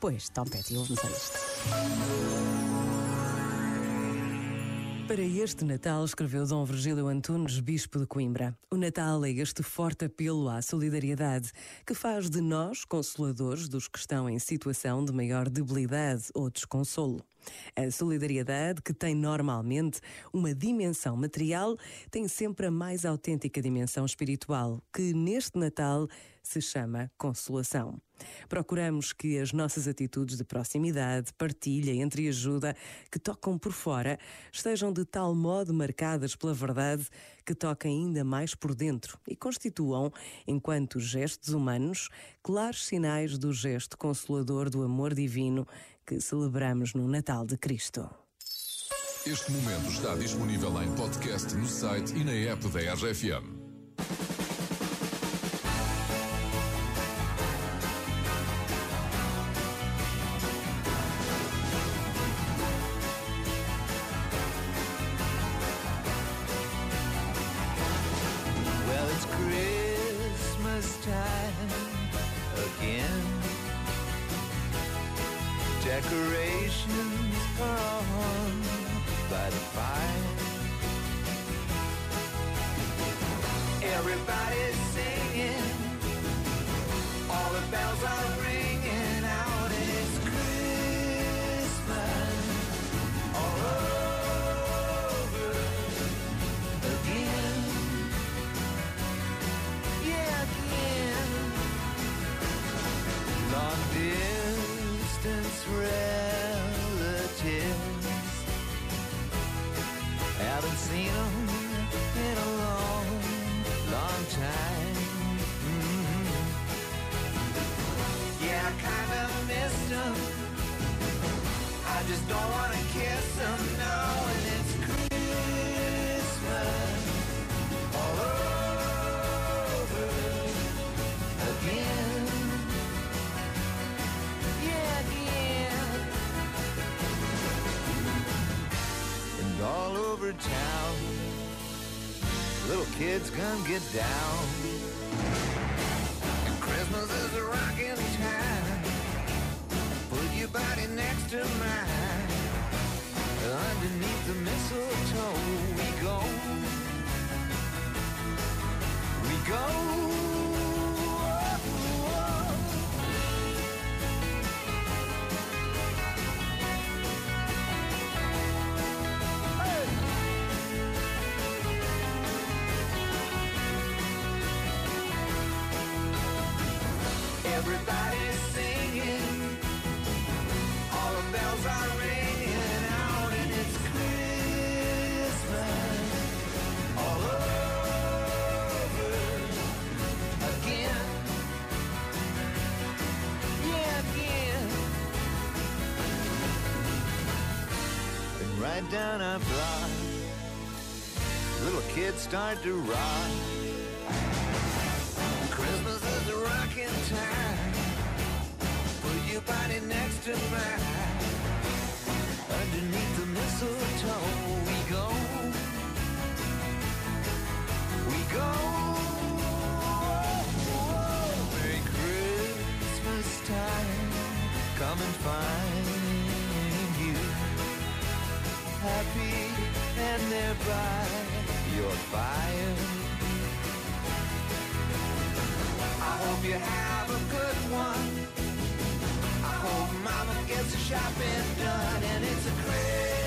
depois, Tom Petty, ouvimos a isto. Para este Natal, escreveu Dom Virgílio Antunes, Bispo de Coimbra. O Natal é este forte apelo à solidariedade que faz de nós consoladores dos que estão em situação de maior debilidade ou desconsolo. A solidariedade, que tem normalmente uma dimensão material, tem sempre a mais autêntica dimensão espiritual, que neste Natal se chama consolação. Procuramos que as nossas atitudes de proximidade, partilha, entreajuda, que tocam por fora, estejam de tal modo marcadas pela verdade que toquem ainda mais por dentro e constituam, enquanto gestos humanos, claros sinais do gesto consolador do amor divino que celebramos no Natal de Cristo. Este momento está disponível em podcast no site e na app da RFM. Decorations are on by the fire. Everybody's singing, all the bells are ringing out, it's Christmas all over again. Yeah, again. Long distance relatives haven't seen them in a long, long time. Mhm. Yeah, I kinda missed them. I just don't wanna over town, little kids gonna get down. And Christmas is a rocking time. Put your body next to mine. Underneath the mistletoe, we go. We go. Everybody's singing, all the bells are ringing out, and it's Christmas all over again. Yeah, again. And right down our block, little kids start to rock. Christmas is a find you. Happy and thereby your fire. I hope you have a good one. I hope mama gets the shopping done and it's a Christmas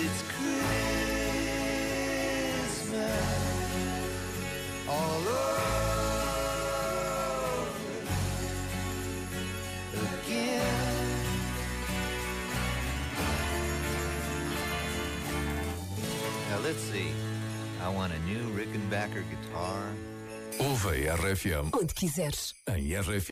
it's Christmas all over again. Now let's see. I want a new Rickenbacker guitar. Ouve a RFM Onde quiseres. em RFM.